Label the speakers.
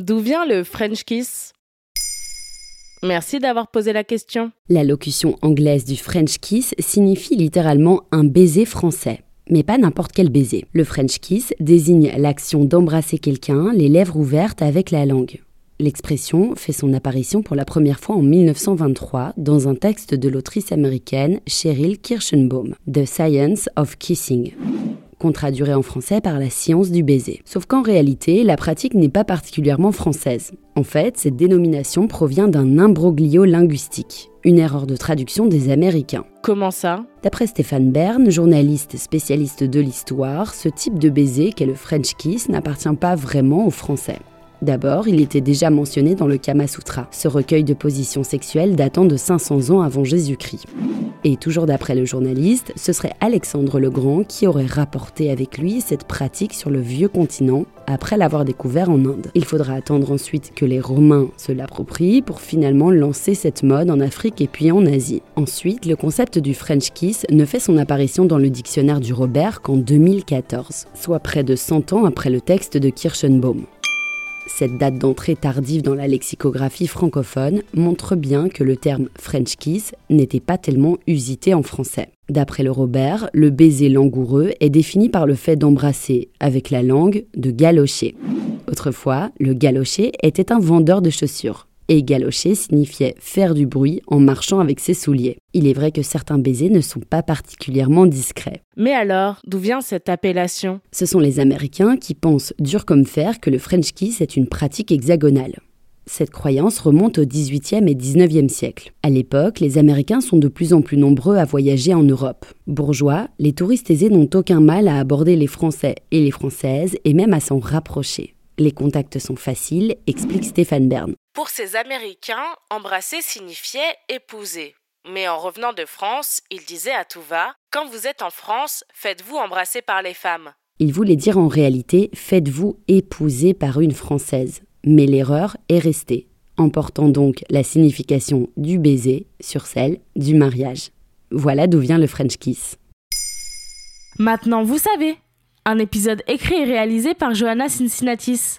Speaker 1: D'où vient le French kiss? Merci d'avoir posé la question.
Speaker 2: La locution anglaise du French kiss signifie littéralement un baiser français. Mais pas n'importe quel baiser. Le French kiss désigne l'action d'embrasser quelqu'un, les lèvres ouvertes avec la langue. L'expression fait son apparition pour la première fois en 1923 dans un texte de l'autrice américaine Cheryl Kirschenbaum, The Science of Kissing qu'on traduirait en français par la science du baiser. Sauf qu'en réalité, la pratique n'est pas particulièrement française. En fait, cette dénomination provient d'un imbroglio linguistique, une erreur de traduction des Américains.
Speaker 1: Comment ça?
Speaker 2: D'après Stéphane Bern, journaliste spécialiste de l'histoire, ce type de baiser qu'est le French kiss n'appartient pas vraiment aux Français. D'abord, il était déjà mentionné dans le Kama Sutra, ce recueil de positions sexuelles datant de 500 ans avant Jésus-Christ. Et toujours d'après le journaliste, ce serait Alexandre le Grand qui aurait rapporté avec lui cette pratique sur le vieux continent après l'avoir découvert en Inde. Il faudra attendre ensuite que les Romains se l'approprient pour finalement lancer cette mode en Afrique et puis en Asie. Ensuite, le concept du French kiss ne fait son apparition dans le dictionnaire du Robert qu'en 2014, soit près de 100 ans après le texte de Kirschenbaum. Cette date d'entrée tardive dans la lexicographie francophone montre bien que le terme French kiss n'était pas tellement usité en français. D'après le Robert, le baiser langoureux est défini par le fait d'embrasser avec la langue, de galocher. Autrefois, le galocher était un vendeur de chaussures et galocher signifiait faire du bruit en marchant avec ses souliers. Il est vrai que certains baisers ne sont pas particulièrement discrets.
Speaker 1: Mais alors, d'où vient cette appellation?
Speaker 2: Ce sont les Américains qui pensent dur comme fer que le French kiss est une pratique hexagonale. Cette croyance remonte au XVIIIe et XIXe siècle. À l'époque, les Américains sont de plus en plus nombreux à voyager en Europe. Bourgeois, les touristes aisés n'ont aucun mal à aborder les Français et les Françaises et même à s'en rapprocher. Les contacts sont faciles, explique Stéphane Bern.
Speaker 1: Pour ces Américains, embrasser signifiait épouser. Mais en revenant de France, il disait à tout va Quand vous êtes en France, faites-vous embrasser par les femmes.
Speaker 2: Il voulait dire en réalité Faites-vous épouser par une Française. Mais l'erreur est restée, emportant donc la signification du baiser sur celle du mariage. Voilà d'où vient le French kiss.
Speaker 1: Maintenant, vous savez un épisode écrit et réalisé par Johanna Cincinnatis.